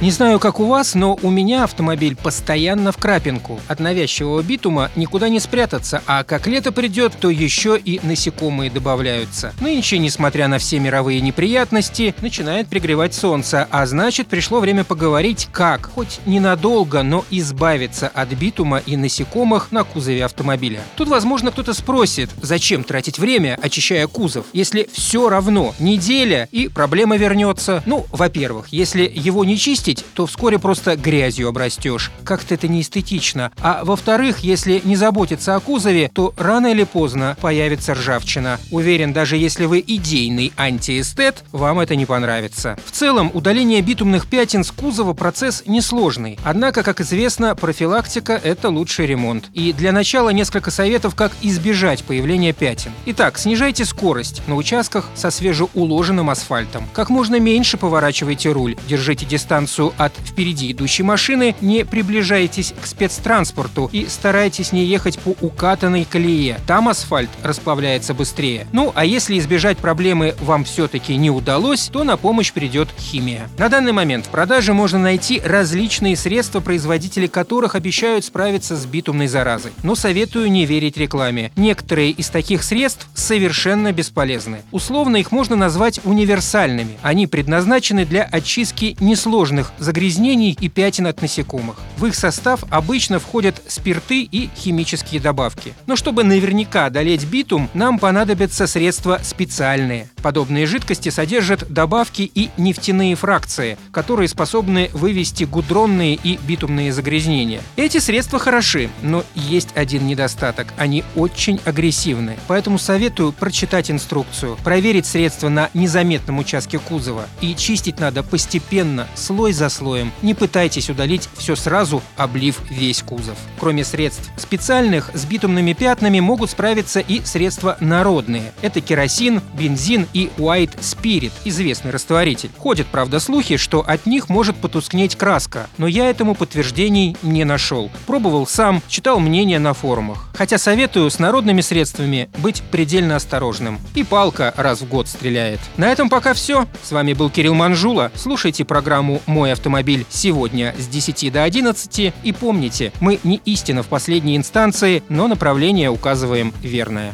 Не знаю, как у вас, но у меня автомобиль постоянно в крапинку. От навязчивого битума никуда не спрятаться, а как лето придет, то еще и насекомые добавляются. Нынче, несмотря на все мировые неприятности, начинает пригревать солнце, а значит, пришло время поговорить, как, хоть ненадолго, но избавиться от битума и насекомых на кузове автомобиля. Тут, возможно, кто-то спросит, зачем тратить время, очищая кузов, если все равно неделя и проблема вернется. Ну, во-первых, если его не чистить, чистить, то вскоре просто грязью обрастешь. Как-то это не эстетично. А во-вторых, если не заботиться о кузове, то рано или поздно появится ржавчина. Уверен, даже если вы идейный антиэстет, вам это не понравится. В целом, удаление битумных пятен с кузова процесс несложный. Однако, как известно, профилактика – это лучший ремонт. И для начала несколько советов, как избежать появления пятен. Итак, снижайте скорость на участках со свежеуложенным асфальтом. Как можно меньше поворачивайте руль, держите дистанцию дистанцию от впереди идущей машины, не приближайтесь к спецтранспорту и старайтесь не ехать по укатанной колее. Там асфальт расплавляется быстрее. Ну, а если избежать проблемы вам все-таки не удалось, то на помощь придет химия. На данный момент в продаже можно найти различные средства, производители которых обещают справиться с битумной заразой. Но советую не верить рекламе. Некоторые из таких средств совершенно бесполезны. Условно их можно назвать универсальными. Они предназначены для очистки несложных загрязнений и пятен от насекомых. В их состав обычно входят спирты и химические добавки. Но чтобы наверняка одолеть битум, нам понадобятся средства специальные. Подобные жидкости содержат добавки и нефтяные фракции, которые способны вывести гудронные и битумные загрязнения. Эти средства хороши, но есть один недостаток – они очень агрессивны. Поэтому советую прочитать инструкцию, проверить средства на незаметном участке кузова. И чистить надо постепенно, слой за слоем. Не пытайтесь удалить все сразу, облив весь кузов. Кроме средств специальных, с битумными пятнами могут справиться и средства народные. Это керосин, бензин и White Spirit, известный растворитель. Ходят, правда, слухи, что от них может потускнеть краска, но я этому подтверждений не нашел. Пробовал сам, читал мнения на форумах. Хотя советую с народными средствами быть предельно осторожным. И палка раз в год стреляет. На этом пока все. С вами был Кирилл Манжула. Слушайте программу «Мой автомобиль» сегодня с 10 до 11. И помните, мы не истина в последней инстанции, но направление указываем верное.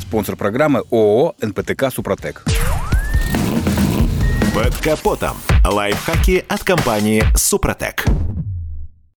Спонсор программы ООО «НПТК Супротек». Под капотом. Лайфхаки от компании «Супротек».